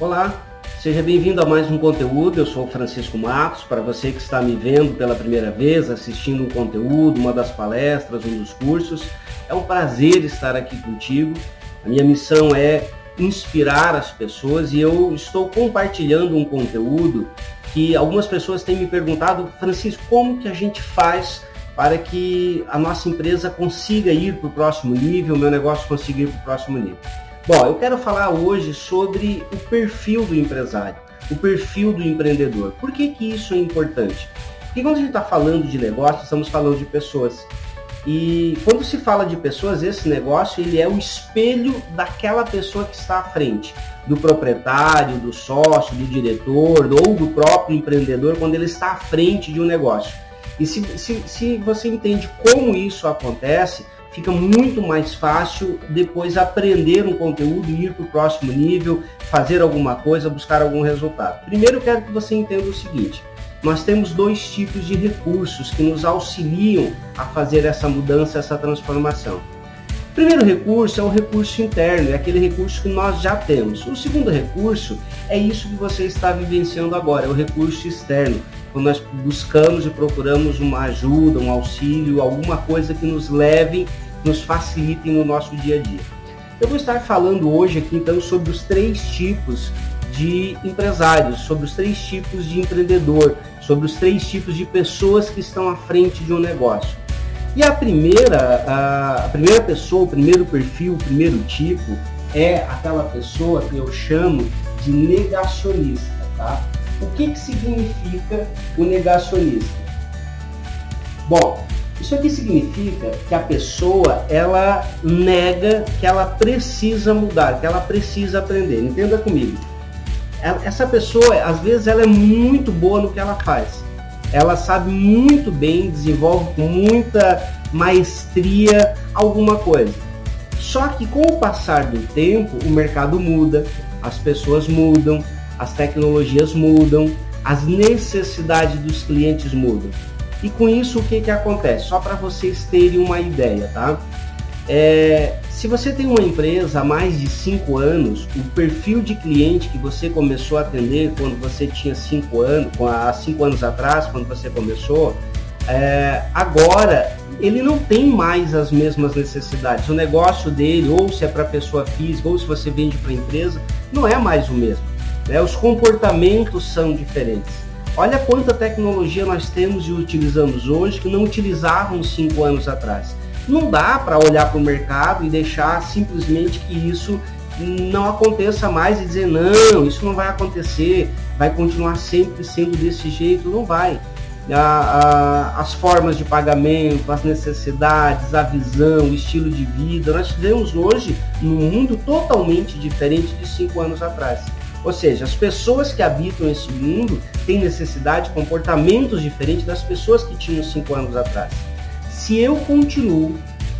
Olá, seja bem-vindo a mais um conteúdo. Eu sou Francisco Matos. Para você que está me vendo pela primeira vez, assistindo um conteúdo, uma das palestras, um dos cursos, é um prazer estar aqui contigo. A minha missão é inspirar as pessoas e eu estou compartilhando um conteúdo que algumas pessoas têm me perguntado, Francisco, como que a gente faz para que a nossa empresa consiga ir para o próximo nível, o meu negócio consiga ir para o próximo nível? Bom, eu quero falar hoje sobre o perfil do empresário, o perfil do empreendedor. Por que, que isso é importante? Porque quando a gente está falando de negócio, estamos falando de pessoas. E quando se fala de pessoas, esse negócio ele é o espelho daquela pessoa que está à frente, do proprietário, do sócio, do diretor ou do próprio empreendedor quando ele está à frente de um negócio. E se, se, se você entende como isso acontece, fica muito mais fácil depois aprender um conteúdo, ir para o próximo nível, fazer alguma coisa, buscar algum resultado. Primeiro quero que você entenda o seguinte, nós temos dois tipos de recursos que nos auxiliam a fazer essa mudança, essa transformação. O primeiro recurso é o recurso interno, é aquele recurso que nós já temos. O segundo recurso é isso que você está vivenciando agora, é o recurso externo, quando nós buscamos e procuramos uma ajuda, um auxílio, alguma coisa que nos leve nos facilitem no nosso dia a dia. Eu vou estar falando hoje aqui então sobre os três tipos de empresários, sobre os três tipos de empreendedor, sobre os três tipos de pessoas que estão à frente de um negócio. E a primeira, a, primeira pessoa, o primeiro perfil, o primeiro tipo é aquela pessoa que eu chamo de negacionista, tá? O que, que significa o negacionista? Bom, isso aqui significa que a pessoa ela nega que ela precisa mudar, que ela precisa aprender. Entenda comigo. Essa pessoa, às vezes, ela é muito boa no que ela faz. Ela sabe muito bem, desenvolve com muita maestria alguma coisa. Só que com o passar do tempo, o mercado muda, as pessoas mudam, as tecnologias mudam, as necessidades dos clientes mudam. E com isso, o que, que acontece? Só para vocês terem uma ideia, tá? É, se você tem uma empresa há mais de 5 anos, o perfil de cliente que você começou a atender quando você tinha 5 anos, há 5 anos atrás, quando você começou, é, agora ele não tem mais as mesmas necessidades. O negócio dele, ou se é para pessoa física, ou se você vende para empresa, não é mais o mesmo. Né? Os comportamentos são diferentes. Olha quanta tecnologia nós temos e utilizamos hoje que não utilizávamos cinco anos atrás. Não dá para olhar para o mercado e deixar simplesmente que isso não aconteça mais e dizer não, isso não vai acontecer, vai continuar sempre sendo desse jeito, não vai. A, a, as formas de pagamento, as necessidades, a visão, o estilo de vida, nós vivemos hoje num mundo totalmente diferente de cinco anos atrás. Ou seja, as pessoas que habitam esse mundo têm necessidade, comportamentos diferentes das pessoas que tinham cinco anos atrás. Se eu continuo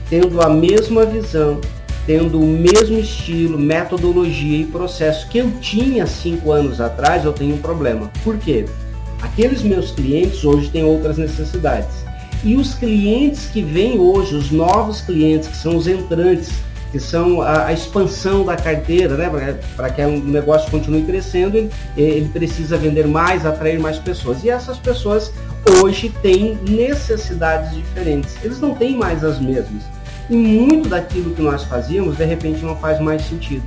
tendo a mesma visão, tendo o mesmo estilo, metodologia e processo que eu tinha cinco anos atrás, eu tenho um problema. Por quê? Aqueles meus clientes hoje têm outras necessidades. E os clientes que vêm hoje, os novos clientes, que são os entrantes, que são a, a expansão da carteira, né? Para que o negócio continue crescendo, ele, ele precisa vender mais, atrair mais pessoas. E essas pessoas hoje têm necessidades diferentes. Eles não têm mais as mesmas. E muito daquilo que nós fazíamos, de repente, não faz mais sentido.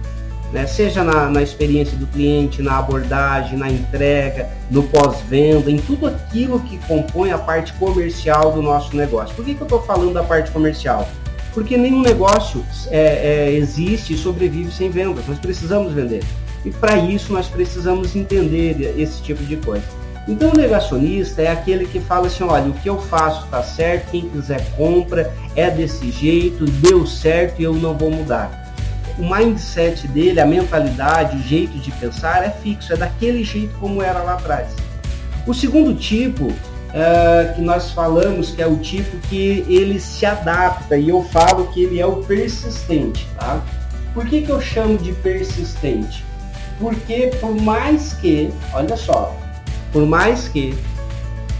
Né? Seja na, na experiência do cliente, na abordagem, na entrega, no pós-venda, em tudo aquilo que compõe a parte comercial do nosso negócio. Por que, que eu estou falando da parte comercial? Porque nenhum negócio é, é, existe e sobrevive sem vendas. Nós precisamos vender. E para isso nós precisamos entender esse tipo de coisa. Então o negacionista é aquele que fala assim, olha, o que eu faço está certo, quem quiser compra, é desse jeito, deu certo e eu não vou mudar. O mindset dele, a mentalidade, o jeito de pensar é fixo, é daquele jeito como era lá atrás. O segundo tipo uh, que nós falamos que é o tipo que ele se adapta e eu falo que ele é o persistente, tá? Por que, que eu chamo de persistente? Porque por mais que, olha só, por mais que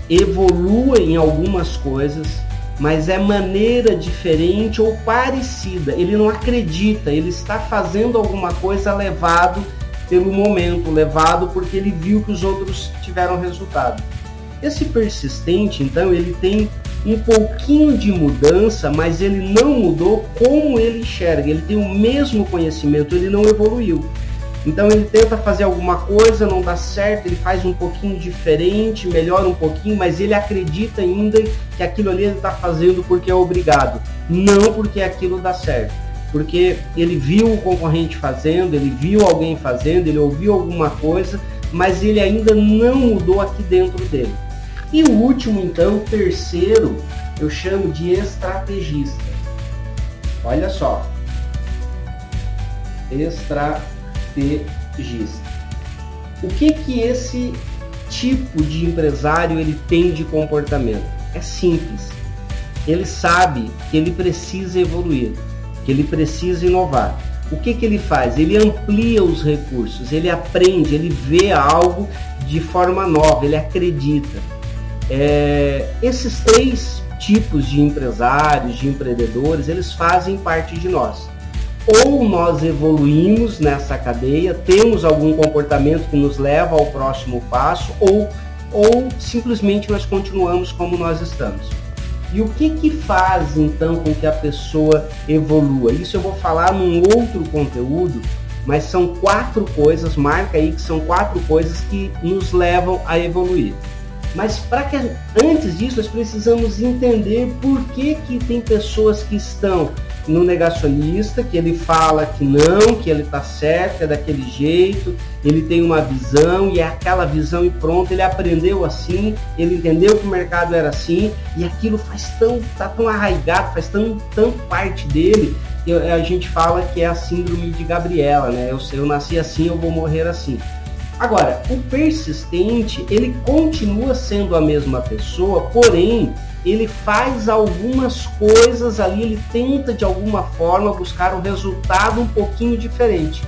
evolua em algumas coisas, mas é maneira diferente ou parecida. Ele não acredita, ele está fazendo alguma coisa levado pelo momento, levado porque ele viu que os outros tiveram resultado. Esse persistente, então, ele tem um pouquinho de mudança, mas ele não mudou como ele enxerga. Ele tem o mesmo conhecimento, ele não evoluiu. Então ele tenta fazer alguma coisa, não dá certo, ele faz um pouquinho diferente, melhora um pouquinho, mas ele acredita ainda que aquilo ali ele está fazendo porque é obrigado, não porque aquilo dá certo. Porque ele viu o concorrente fazendo, ele viu alguém fazendo, ele ouviu alguma coisa, mas ele ainda não mudou aqui dentro dele. E o último, então, terceiro, eu chamo de estrategista. Olha só. Estrategista. O que que esse tipo de empresário ele tem de comportamento? É simples. Ele sabe que ele precisa evoluir, que ele precisa inovar. O que, que ele faz? Ele amplia os recursos, ele aprende, ele vê algo de forma nova, ele acredita. É, esses três tipos de empresários, de empreendedores, eles fazem parte de nós. Ou nós evoluímos nessa cadeia, temos algum comportamento que nos leva ao próximo passo, ou, ou simplesmente nós continuamos como nós estamos. E o que, que faz então com que a pessoa evolua? Isso eu vou falar num outro conteúdo, mas são quatro coisas, marca aí que são quatro coisas que nos levam a evoluir. Mas para que antes disso nós precisamos entender por que, que tem pessoas que estão no negacionista, que ele fala que não, que ele está certo, é daquele jeito, ele tem uma visão e é aquela visão e pronto, ele aprendeu assim, ele entendeu que o mercado era assim e aquilo faz tão, tá tão arraigado, faz tão, tão parte dele, que a gente fala que é a síndrome de Gabriela, né? Eu, eu nasci assim, eu vou morrer assim. Agora, o persistente, ele continua sendo a mesma pessoa, porém, ele faz algumas coisas ali, ele tenta de alguma forma buscar um resultado um pouquinho diferente.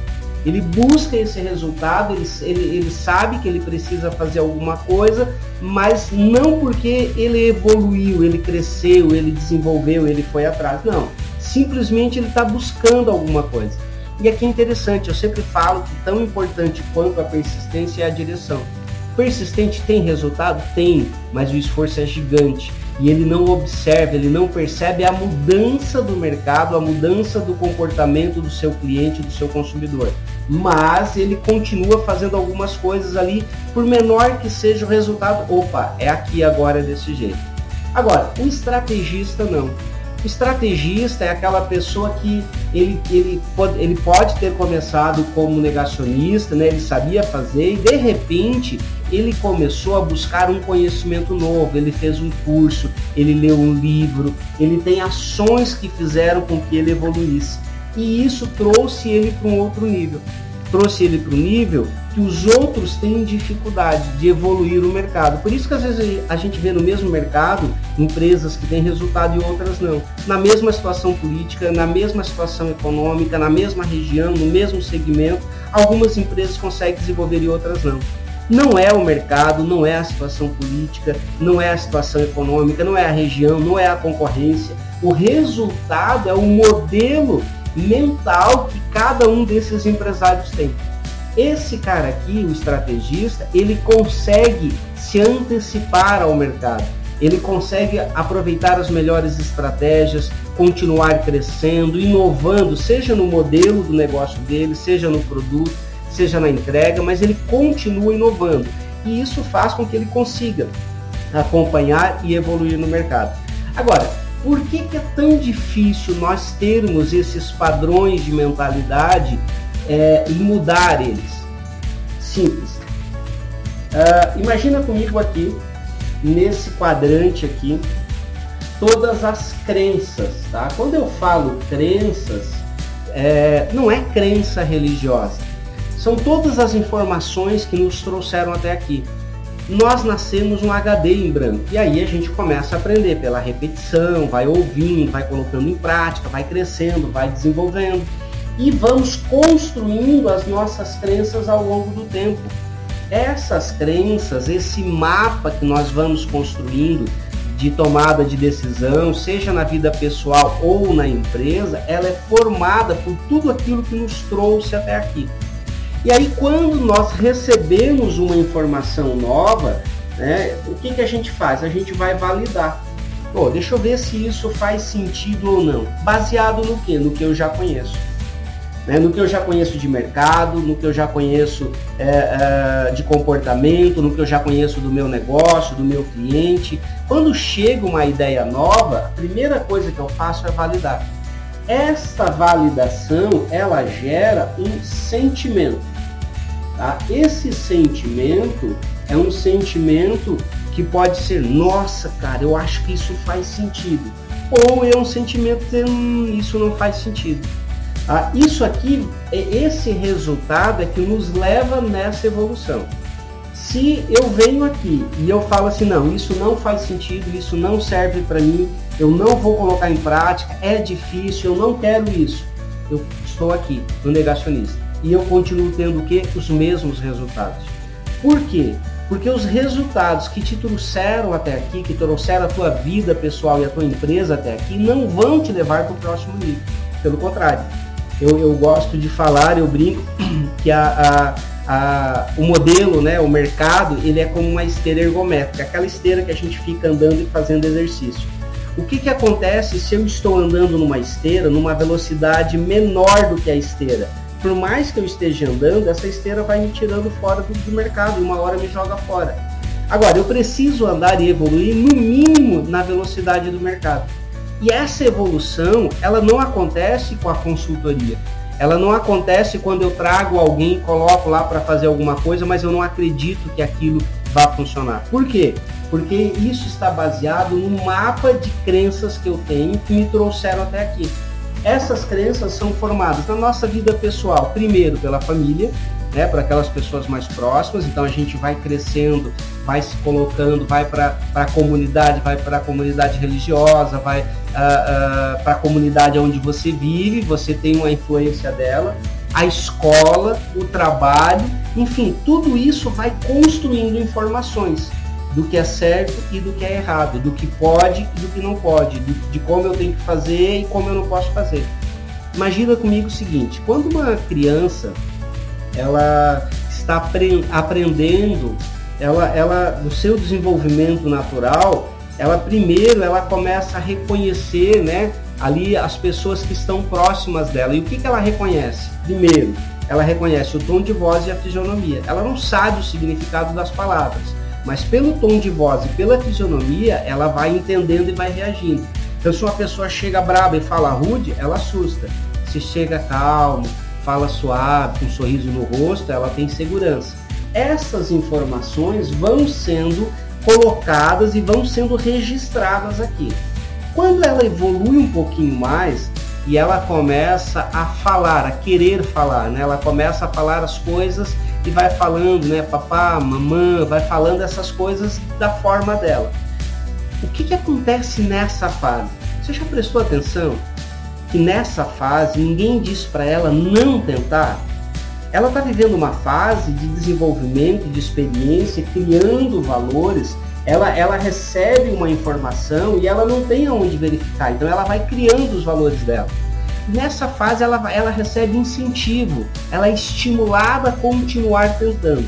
Ele busca esse resultado, ele, ele, ele sabe que ele precisa fazer alguma coisa, mas não porque ele evoluiu, ele cresceu, ele desenvolveu, ele foi atrás. Não. Simplesmente ele está buscando alguma coisa. E aqui é interessante, eu sempre falo que tão importante quanto a persistência é a direção. Persistente tem resultado? Tem, mas o esforço é gigante. E ele não observa, ele não percebe a mudança do mercado, a mudança do comportamento do seu cliente, do seu consumidor. Mas ele continua fazendo algumas coisas ali, por menor que seja o resultado. Opa, é aqui agora desse jeito. Agora, o estrategista não estrategista é aquela pessoa que ele, ele, pode, ele pode ter começado como negacionista, né? ele sabia fazer e de repente ele começou a buscar um conhecimento novo, ele fez um curso, ele leu um livro, ele tem ações que fizeram com que ele evoluísse. E isso trouxe ele para um outro nível. Trouxe ele para o nível que os outros têm dificuldade de evoluir no mercado. Por isso que às vezes a gente vê no mesmo mercado empresas que têm resultado e outras não. Na mesma situação política, na mesma situação econômica, na mesma região, no mesmo segmento, algumas empresas conseguem desenvolver e outras não. Não é o mercado, não é a situação política, não é a situação econômica, não é a região, não é a concorrência. O resultado é o modelo mental que cada um desses empresários tem. Esse cara aqui, o estrategista, ele consegue se antecipar ao mercado. Ele consegue aproveitar as melhores estratégias, continuar crescendo, inovando, seja no modelo do negócio dele, seja no produto, seja na entrega, mas ele continua inovando. E isso faz com que ele consiga acompanhar e evoluir no mercado. Agora, por que, que é tão difícil nós termos esses padrões de mentalidade é, e mudar eles. Simples. Uh, imagina comigo aqui, nesse quadrante aqui, todas as crenças, tá? Quando eu falo crenças, é, não é crença religiosa. São todas as informações que nos trouxeram até aqui. Nós nascemos um HD em branco e aí a gente começa a aprender pela repetição, vai ouvindo, vai colocando em prática, vai crescendo, vai desenvolvendo e vamos construindo as nossas crenças ao longo do tempo. Essas crenças, esse mapa que nós vamos construindo de tomada de decisão, seja na vida pessoal ou na empresa, ela é formada por tudo aquilo que nos trouxe até aqui. E aí, quando nós recebemos uma informação nova, né, o que, que a gente faz? A gente vai validar. Pô, deixa eu ver se isso faz sentido ou não. Baseado no que? No que eu já conheço. Né? No que eu já conheço de mercado, no que eu já conheço é, é, de comportamento, no que eu já conheço do meu negócio, do meu cliente. Quando chega uma ideia nova, a primeira coisa que eu faço é validar. Esta validação, ela gera um sentimento. Tá? Esse sentimento é um sentimento que pode ser, nossa, cara, eu acho que isso faz sentido. Ou é um sentimento hum, isso não faz sentido. Ah, isso aqui, é esse resultado é que nos leva nessa evolução. Se eu venho aqui e eu falo assim, não, isso não faz sentido, isso não serve para mim, eu não vou colocar em prática, é difícil, eu não quero isso. Eu estou aqui, no negacionista. E eu continuo tendo o quê? Os mesmos resultados. Por quê? Porque os resultados que te trouxeram até aqui, que trouxeram a tua vida pessoal e a tua empresa até aqui, não vão te levar para o próximo nível. Pelo contrário, eu, eu gosto de falar, eu brinco, que a, a, a, o modelo, né, o mercado, ele é como uma esteira ergométrica, aquela esteira que a gente fica andando e fazendo exercício. O que, que acontece se eu estou andando numa esteira numa velocidade menor do que a esteira? Por mais que eu esteja andando, essa esteira vai me tirando fora do, do mercado e uma hora me joga fora. Agora, eu preciso andar e evoluir no mínimo na velocidade do mercado. E essa evolução, ela não acontece com a consultoria. Ela não acontece quando eu trago alguém, coloco lá para fazer alguma coisa, mas eu não acredito que aquilo vá funcionar. Por quê? Porque isso está baseado no mapa de crenças que eu tenho que me trouxeram até aqui. Essas crenças são formadas na nossa vida pessoal, primeiro pela família, né, para aquelas pessoas mais próximas. Então a gente vai crescendo, vai se colocando, vai para a comunidade, vai para a comunidade religiosa, vai uh, uh, para a comunidade onde você vive, você tem uma influência dela. A escola, o trabalho, enfim, tudo isso vai construindo informações do que é certo e do que é errado, do que pode e do que não pode, de, de como eu tenho que fazer e como eu não posso fazer. Imagina comigo o seguinte: quando uma criança ela está aprendendo, ela, ela, no seu desenvolvimento natural, ela primeiro ela começa a reconhecer, né, ali as pessoas que estão próximas dela. E o que, que ela reconhece? Primeiro, ela reconhece o tom de voz e a fisionomia. Ela não sabe o significado das palavras, mas pelo tom de voz e pela fisionomia, ela vai entendendo e vai reagindo. Então, se uma pessoa chega braba e fala rude, ela assusta. Se chega calmo, fala suave, com um sorriso no rosto, ela tem segurança. Essas informações vão sendo colocadas e vão sendo registradas aqui. Quando ela evolui um pouquinho mais e ela começa a falar, a querer falar, né? Ela começa a falar as coisas e vai falando, né? Papá, mamã, vai falando essas coisas da forma dela. O que, que acontece nessa fase? Você já prestou atenção? Que nessa fase ninguém diz para ela não tentar. Ela está vivendo uma fase de desenvolvimento, de experiência, criando valores. Ela, ela recebe uma informação e ela não tem aonde verificar, então ela vai criando os valores dela. Nessa fase ela, ela recebe incentivo, ela é estimulada a continuar tentando.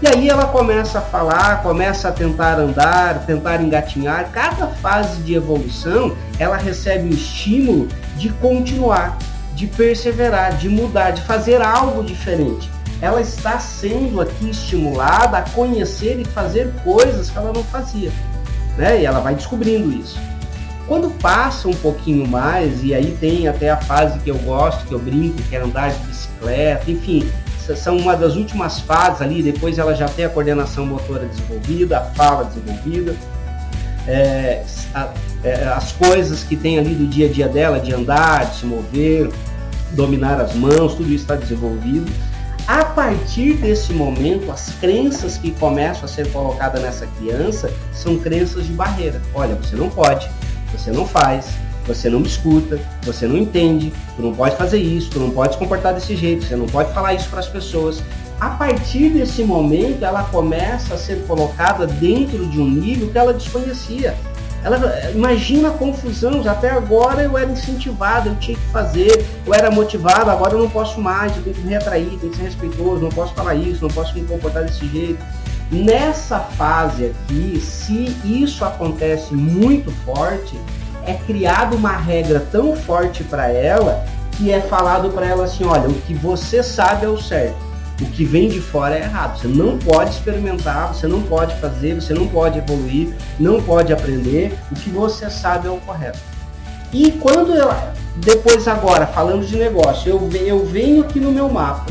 E aí ela começa a falar, começa a tentar andar, tentar engatinhar. Cada fase de evolução, ela recebe o estímulo de continuar, de perseverar, de mudar, de fazer algo diferente. Ela está sendo aqui estimulada a conhecer e fazer coisas que ela não fazia. Né? E ela vai descobrindo isso. Quando passa um pouquinho mais, e aí tem até a fase que eu gosto, que eu brinco, que é andar de bicicleta, enfim, são uma das últimas fases ali, depois ela já tem a coordenação motora desenvolvida, a fala desenvolvida, é, a, é, as coisas que tem ali do dia a dia dela, de andar, de se mover, dominar as mãos, tudo isso está desenvolvido. A partir desse momento, as crenças que começam a ser colocadas nessa criança são crenças de barreira. Olha, você não pode, você não faz, você não me escuta, você não entende, tu não pode fazer isso, tu não pode se comportar desse jeito, você não pode falar isso para as pessoas. A partir desse momento, ela começa a ser colocada dentro de um nível que ela desconhecia. Ela, imagina a confusão, até agora eu era incentivado, eu tinha que fazer, eu era motivado, agora eu não posso mais, eu tenho que me retrair, tenho que ser respeitoso, não posso falar isso, não posso me comportar desse jeito. Nessa fase aqui, se isso acontece muito forte, é criada uma regra tão forte para ela que é falado para ela assim, olha, o que você sabe é o certo o que vem de fora é errado. Você não pode experimentar, você não pode fazer, você não pode evoluir, não pode aprender. O que você sabe é o correto. E quando eu, depois agora, falando de negócio, eu, eu venho aqui no meu mapa,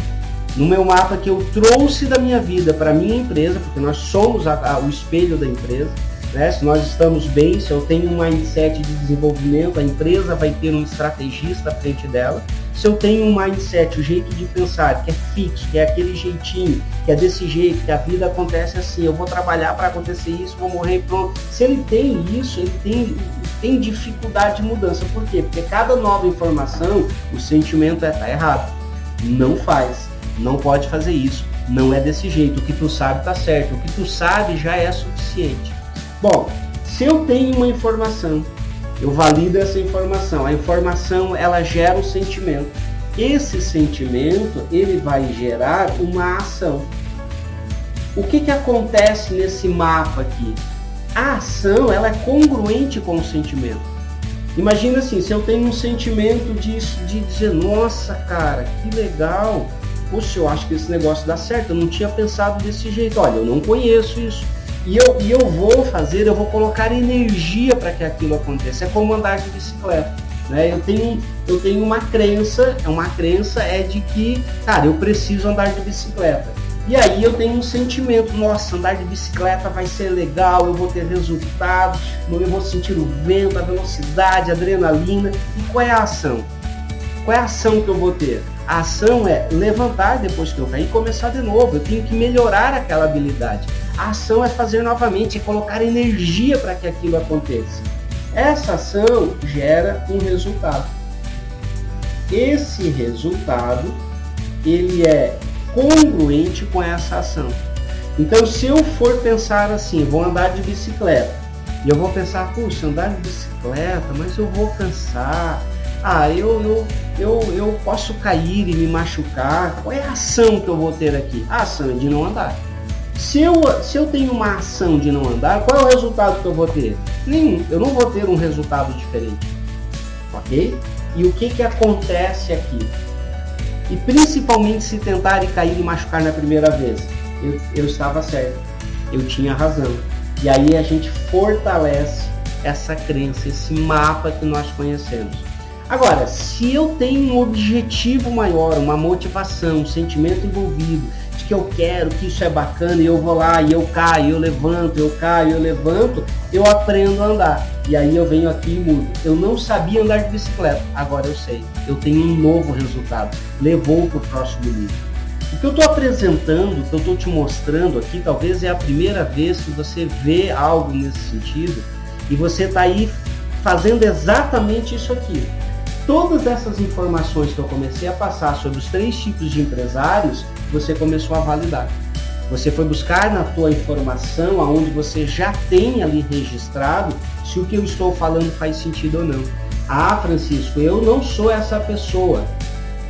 no meu mapa que eu trouxe da minha vida para minha empresa, porque nós somos a, a, o espelho da empresa. Né? Se nós estamos bem, se eu tenho um mindset de desenvolvimento, a empresa vai ter um estrategista à frente dela. Se eu tenho um mindset, o jeito de pensar que é fixo, que é aquele jeitinho, que é desse jeito, que a vida acontece assim, eu vou trabalhar para acontecer isso, vou morrer pronto. Se ele tem isso, ele tem, tem dificuldade de mudança. Por quê? Porque cada nova informação, o sentimento é tá errado. Não faz, não pode fazer isso. Não é desse jeito. O que tu sabe tá certo. O que tu sabe já é suficiente. Bom, se eu tenho uma informação eu valido essa informação. A informação ela gera um sentimento. Esse sentimento ele vai gerar uma ação. O que, que acontece nesse mapa aqui? A ação ela é congruente com o sentimento. Imagina assim, se eu tenho um sentimento de, de dizer, nossa cara, que legal, poxa, eu acho que esse negócio dá certo, eu não tinha pensado desse jeito, olha, eu não conheço isso e eu, e eu vou fazer, eu vou colocar energia para que aquilo aconteça. É como andar de bicicleta. Né? Eu, tenho, eu tenho uma crença, é uma crença é de que, cara, eu preciso andar de bicicleta. E aí eu tenho um sentimento, nossa, andar de bicicleta vai ser legal, eu vou ter resultado, eu vou sentir o vento, a velocidade, a adrenalina. E qual é a ação? Qual é a ação que eu vou ter? A ação é levantar depois que eu cair e começar de novo. Eu tenho que melhorar aquela habilidade. A ação é fazer novamente, é colocar energia para que aquilo aconteça. Essa ação gera um resultado. Esse resultado ele é congruente com essa ação. Então, se eu for pensar assim, vou andar de bicicleta, e eu vou pensar, puxa, andar de bicicleta, mas eu vou cansar. Ah, eu, eu, eu, eu posso cair e me machucar. Qual é a ação que eu vou ter aqui? A ação é de não andar. Se eu, se eu tenho uma ação de não andar, qual é o resultado que eu vou ter? Nenhum. Eu não vou ter um resultado diferente. Ok? E o que, que acontece aqui? E principalmente se tentar e cair e machucar na primeira vez. Eu, eu estava certo. Eu tinha razão. E aí a gente fortalece essa crença, esse mapa que nós conhecemos. Agora, se eu tenho um objetivo maior, uma motivação, um sentimento envolvido, que eu quero, que isso é bacana, e eu vou lá, e eu caio, eu levanto, eu caio, eu levanto, eu aprendo a andar. E aí eu venho aqui e mudo. Eu não sabia andar de bicicleta, agora eu sei. Eu tenho um novo resultado. Levou para o próximo nível. O que eu estou apresentando, o que eu estou te mostrando aqui, talvez é a primeira vez que você vê algo nesse sentido e você está aí fazendo exatamente isso aqui. Todas essas informações que eu comecei a passar sobre os três tipos de empresários, você começou a validar. Você foi buscar na tua informação, aonde você já tem ali registrado, se o que eu estou falando faz sentido ou não. Ah, Francisco, eu não sou essa pessoa,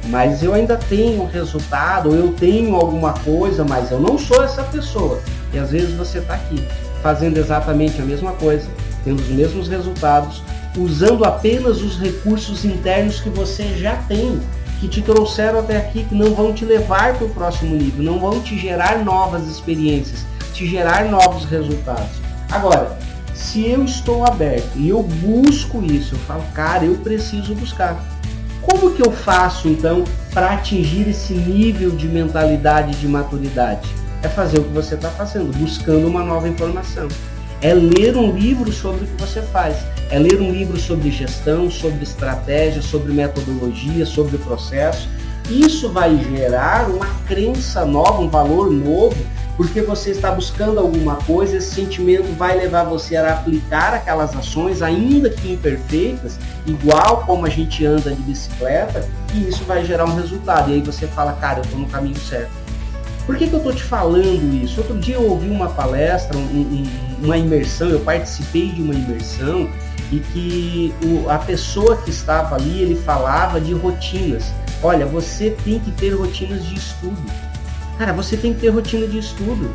mas eu ainda tenho resultado, eu tenho alguma coisa, mas eu não sou essa pessoa. E às vezes você está aqui fazendo exatamente a mesma coisa, tendo os mesmos resultados, usando apenas os recursos internos que você já tem que te trouxeram até aqui, que não vão te levar para o próximo nível, não vão te gerar novas experiências, te gerar novos resultados. Agora, se eu estou aberto e eu busco isso, eu falo, cara, eu preciso buscar. Como que eu faço então para atingir esse nível de mentalidade de maturidade? É fazer o que você está fazendo, buscando uma nova informação. É ler um livro sobre o que você faz é ler um livro sobre gestão, sobre estratégia, sobre metodologia, sobre processo. Isso vai gerar uma crença nova, um valor novo, porque você está buscando alguma coisa, esse sentimento vai levar você a aplicar aquelas ações, ainda que imperfeitas, igual como a gente anda de bicicleta, e isso vai gerar um resultado. E aí você fala, cara, eu estou no caminho certo. Por que, que eu estou te falando isso? Outro dia eu ouvi uma palestra, um, um, uma imersão, eu participei de uma imersão e que o, a pessoa que estava ali, ele falava de rotinas. Olha, você tem que ter rotinas de estudo. Cara, você tem que ter rotina de estudo.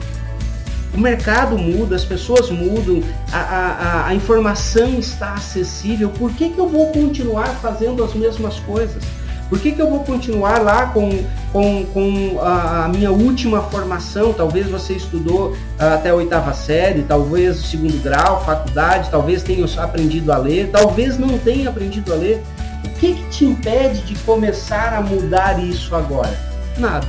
O mercado muda, as pessoas mudam, a, a, a informação está acessível. Por que, que eu vou continuar fazendo as mesmas coisas? Por que, que eu vou continuar lá com, com, com a, minha última formação? Talvez você estudou ah, até a oitava série, talvez o segundo grau, faculdade, talvez tenha aprendido a ler, talvez não tenha aprendido a ler. O que, que te impede de começar a mudar isso agora? Nada.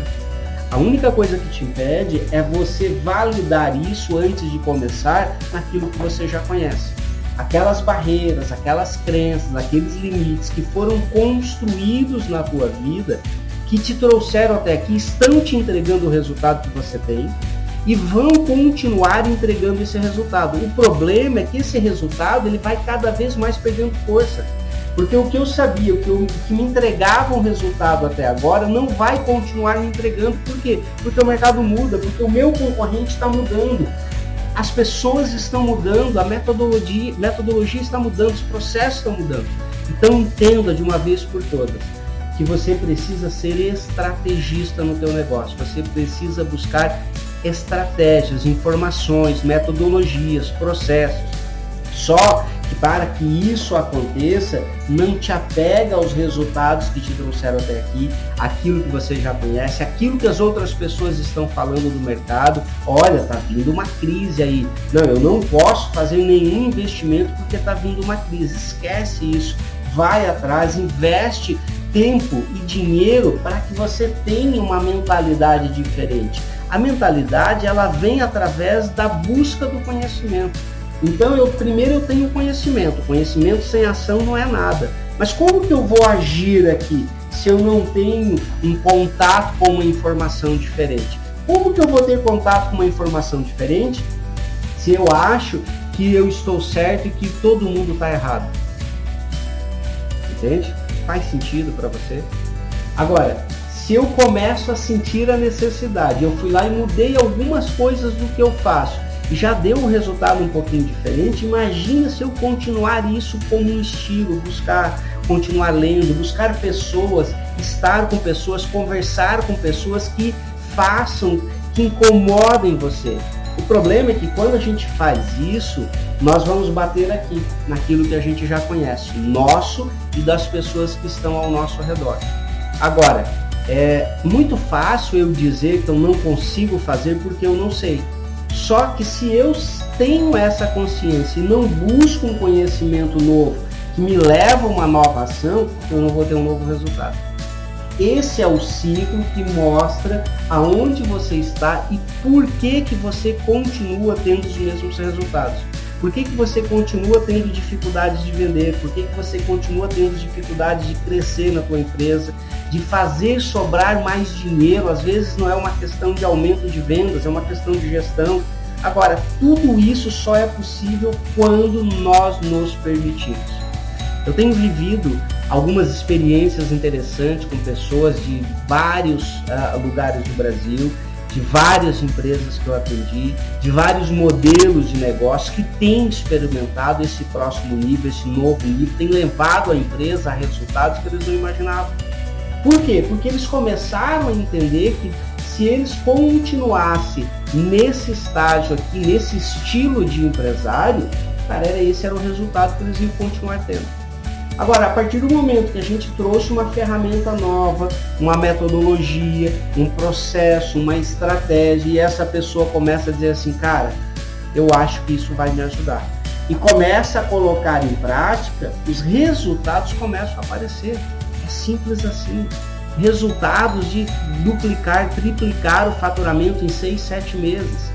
A única coisa que te impede é você validar isso antes de começar naquilo que você já conhece aquelas barreiras, aquelas crenças, aqueles limites que foram construídos na tua vida, que te trouxeram até aqui, estão te entregando o resultado que você tem e vão continuar entregando esse resultado. O problema é que esse resultado ele vai cada vez mais perdendo força. Porque o que eu sabia, o que, eu, que me entregava um resultado até agora, não vai continuar me entregando. Por quê? Porque o mercado muda, porque o meu concorrente está mudando as pessoas estão mudando, a metodologia, metodologia está mudando, os processos estão mudando. Então entenda de uma vez por todas que você precisa ser estrategista no teu negócio. Você precisa buscar estratégias, informações, metodologias, processos. Só para que isso aconteça, não te apega aos resultados que te trouxeram até aqui, aquilo que você já conhece, aquilo que as outras pessoas estão falando do mercado. Olha, tá vindo uma crise aí. Não, eu não posso fazer nenhum investimento porque tá vindo uma crise. Esquece isso. Vai atrás, investe tempo e dinheiro para que você tenha uma mentalidade diferente. A mentalidade ela vem através da busca do conhecimento. Então, eu primeiro eu tenho conhecimento. Conhecimento sem ação não é nada. Mas como que eu vou agir aqui se eu não tenho um contato com uma informação diferente? Como que eu vou ter contato com uma informação diferente se eu acho que eu estou certo e que todo mundo está errado? Entende? Faz sentido para você? Agora, se eu começo a sentir a necessidade, eu fui lá e mudei algumas coisas do que eu faço já deu um resultado um pouquinho diferente. Imagina se eu continuar isso como um estilo, buscar continuar lendo, buscar pessoas, estar com pessoas, conversar com pessoas que façam, que incomodem você. O problema é que quando a gente faz isso, nós vamos bater aqui, naquilo que a gente já conhece, nosso e das pessoas que estão ao nosso redor. Agora, é muito fácil eu dizer que eu não consigo fazer porque eu não sei. Só que se eu tenho essa consciência e não busco um conhecimento novo que me leva a uma nova ação, eu não vou ter um novo resultado. Esse é o ciclo que mostra aonde você está e por que, que você continua tendo os mesmos resultados. Por que, que você continua tendo dificuldades de vender? Por que, que você continua tendo dificuldades de crescer na tua empresa? De fazer sobrar mais dinheiro? Às vezes não é uma questão de aumento de vendas, é uma questão de gestão. Agora, tudo isso só é possível quando nós nos permitimos. Eu tenho vivido algumas experiências interessantes com pessoas de vários uh, lugares do Brasil de várias empresas que eu atendi, de vários modelos de negócio que têm experimentado esse próximo nível, esse novo nível, tem levado a empresa a resultados que eles não imaginavam. Por quê? Porque eles começaram a entender que se eles continuassem nesse estágio aqui, nesse estilo de empresário, cara, era esse era o resultado que eles iam continuar tendo. Agora, a partir do momento que a gente trouxe uma ferramenta nova, uma metodologia, um processo, uma estratégia, e essa pessoa começa a dizer assim, cara, eu acho que isso vai me ajudar. E começa a colocar em prática, os resultados começam a aparecer. É simples assim. Resultados de duplicar, triplicar o faturamento em seis, sete meses.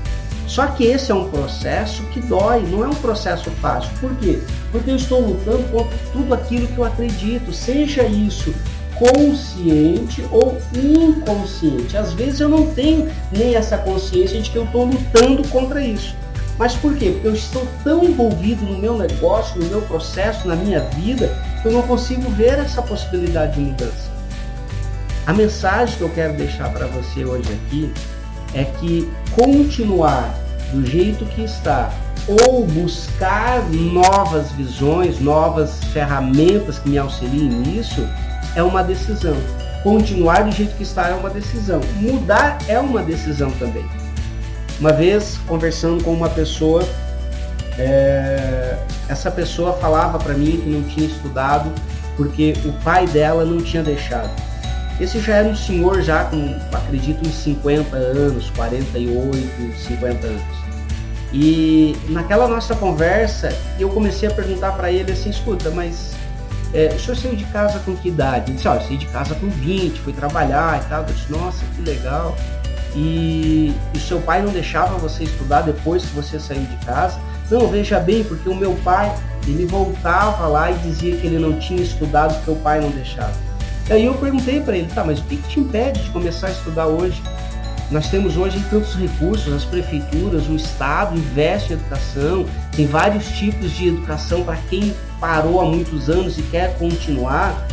Só que esse é um processo que dói, não é um processo fácil. Por quê? Porque eu estou lutando contra tudo aquilo que eu acredito, seja isso consciente ou inconsciente. Às vezes eu não tenho nem essa consciência de que eu estou lutando contra isso. Mas por quê? Porque eu estou tão envolvido no meu negócio, no meu processo, na minha vida, que eu não consigo ver essa possibilidade de mudança. A mensagem que eu quero deixar para você hoje aqui é que continuar do jeito que está ou buscar novas visões, novas ferramentas que me auxiliem nisso, é uma decisão. Continuar do jeito que está é uma decisão. Mudar é uma decisão também. Uma vez conversando com uma pessoa, é, essa pessoa falava para mim que não tinha estudado porque o pai dela não tinha deixado. Esse já era um senhor já com, acredito, uns 50 anos, 48, 50 anos. E naquela nossa conversa, eu comecei a perguntar para ele assim, escuta, mas é, o senhor saiu de casa com que idade? Ele disse, olha, eu saí de casa com 20, fui trabalhar e tal. Eu disse, nossa, que legal. E, e seu pai não deixava você estudar depois que você saiu de casa? Não, veja bem, porque o meu pai, ele voltava lá e dizia que ele não tinha estudado porque o pai não deixava. Aí eu perguntei para ele, tá, mas o que, que te impede de começar a estudar hoje? Nós temos hoje tantos recursos, as prefeituras, o Estado investe em educação, tem vários tipos de educação para quem parou há muitos anos e quer continuar.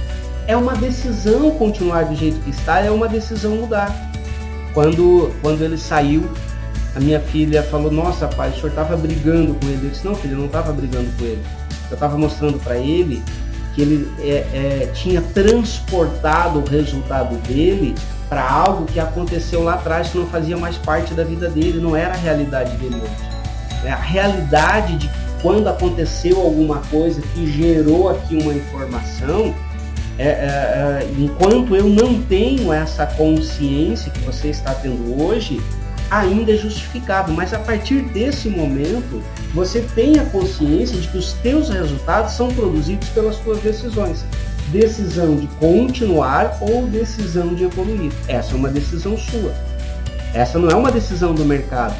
É uma decisão continuar do jeito que está, é uma decisão mudar. Quando, quando ele saiu, a minha filha falou: Nossa, pai, o senhor estava brigando com ele. Eu disse: Não, filho, eu não estava brigando com ele. Eu estava mostrando para ele que ele é, é, tinha transportado o resultado dele para algo que aconteceu lá atrás que não fazia mais parte da vida dele, não era a realidade dele hoje. É a realidade de quando aconteceu alguma coisa que gerou aqui uma informação, é, é, é, enquanto eu não tenho essa consciência que você está tendo hoje, ainda é justificável. Mas a partir desse momento, você tem a consciência de que os teus resultados são produzidos pelas suas decisões decisão de continuar ou decisão de evoluir. Essa é uma decisão sua. Essa não é uma decisão do mercado.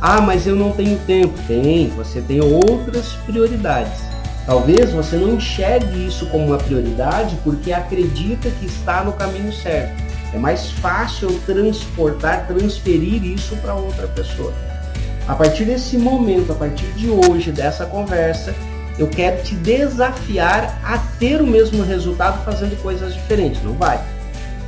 Ah, mas eu não tenho tempo. Tem, você tem outras prioridades. Talvez você não enxergue isso como uma prioridade porque acredita que está no caminho certo. É mais fácil transportar, transferir isso para outra pessoa. A partir desse momento, a partir de hoje, dessa conversa, eu quero te desafiar a ter o mesmo resultado fazendo coisas diferentes. Não vai.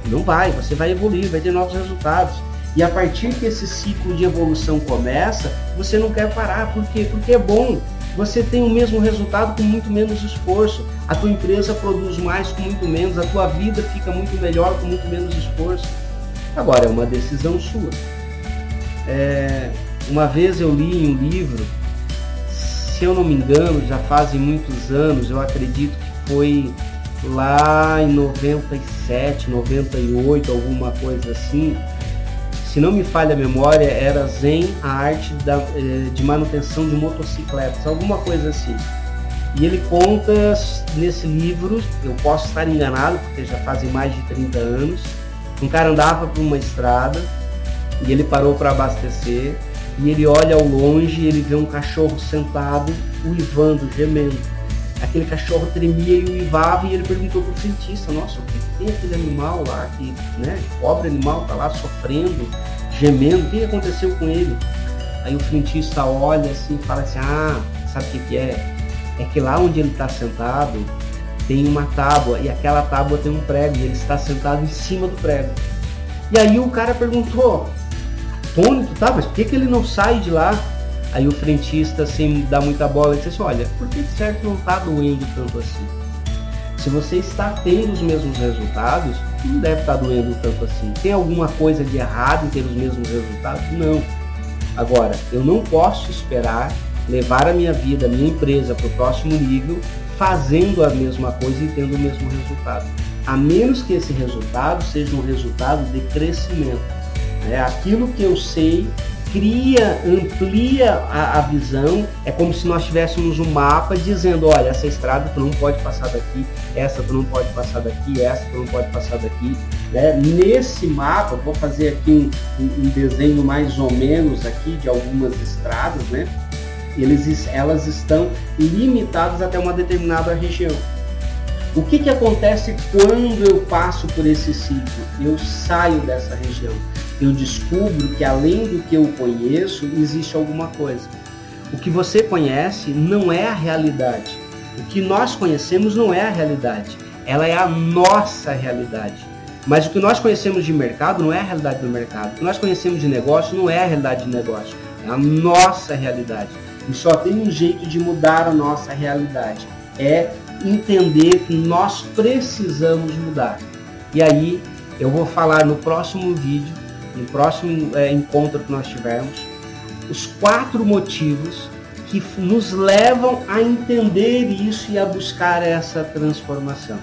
Não vai. Você vai evoluir, vai ter novos resultados. E a partir que esse ciclo de evolução começa, você não quer parar. Por quê? Porque é bom. Você tem o mesmo resultado com muito menos esforço. A tua empresa produz mais com muito menos. A tua vida fica muito melhor com muito menos esforço. Agora, é uma decisão sua. É, uma vez eu li em um livro se eu não me engano, já fazem muitos anos, eu acredito que foi lá em 97, 98, alguma coisa assim. Se não me falha a memória, era Zen, a arte da, eh, de manutenção de motocicletas, alguma coisa assim. E ele conta nesse livro, eu posso estar enganado, porque já fazem mais de 30 anos, um cara andava por uma estrada e ele parou para abastecer e ele olha ao longe e ele vê um cachorro sentado, uivando, gemendo. Aquele cachorro tremia e uivava e ele perguntou pro frentista, nossa, o que tem aquele animal lá, que, né, pobre animal tá lá sofrendo, gemendo, o que aconteceu com ele? Aí o frentista olha assim e fala assim, ah, sabe o que, que é? É que lá onde ele está sentado tem uma tábua e aquela tábua tem um prego e ele está sentado em cima do prego. E aí o cara perguntou, atônito, tá? Mas por que, que ele não sai de lá? Aí o frentista, sem dar muita bola, disse assim, olha, por que certo não está doendo tanto assim? Se você está tendo os mesmos resultados, não deve estar tá doendo tanto assim. Tem alguma coisa de errado em ter os mesmos resultados? Não. Agora, eu não posso esperar levar a minha vida, a minha empresa para o próximo nível fazendo a mesma coisa e tendo o mesmo resultado. A menos que esse resultado seja um resultado de crescimento. Né? Aquilo que eu sei cria, amplia a, a, visão. É como se nós tivéssemos um mapa dizendo, olha, essa estrada tu não pode passar daqui, essa tu não pode passar daqui, essa tu não pode passar daqui. Né? Nesse mapa, vou fazer aqui um, um, desenho mais ou menos aqui de algumas estradas, né? Eles, elas estão limitadas até uma determinada região. O que, que acontece quando eu passo por esse sítio? Eu saio dessa região eu descubro que além do que eu conheço, existe alguma coisa. O que você conhece não é a realidade. O que nós conhecemos não é a realidade. Ela é a nossa realidade. Mas o que nós conhecemos de mercado não é a realidade do mercado. O que nós conhecemos de negócio não é a realidade de negócio. é a nossa realidade. E só tem um jeito de mudar a nossa realidade, é entender que nós precisamos mudar. E aí eu vou falar no próximo vídeo, no próximo é, encontro que nós tivermos, os quatro motivos que nos levam a entender isso e a buscar essa transformação.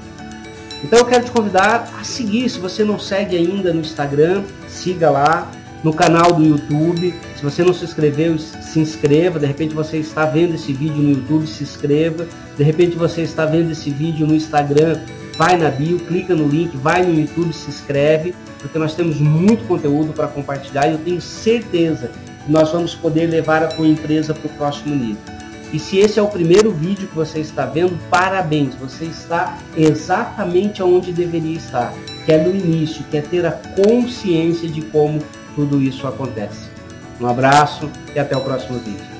Então eu quero te convidar a seguir, se você não segue ainda no Instagram, siga lá, no canal do YouTube. Se você não se inscreveu, se inscreva. De repente você está vendo esse vídeo no YouTube, se inscreva. De repente você está vendo esse vídeo no Instagram, vai na bio, clica no link, vai no YouTube, se inscreve, porque nós temos muito conteúdo para compartilhar e eu tenho certeza que nós vamos poder levar a tua empresa para o próximo nível. E se esse é o primeiro vídeo que você está vendo, parabéns, você está exatamente onde deveria estar, que é no início, que é ter a consciência de como tudo isso acontece. Um abraço e até o próximo vídeo.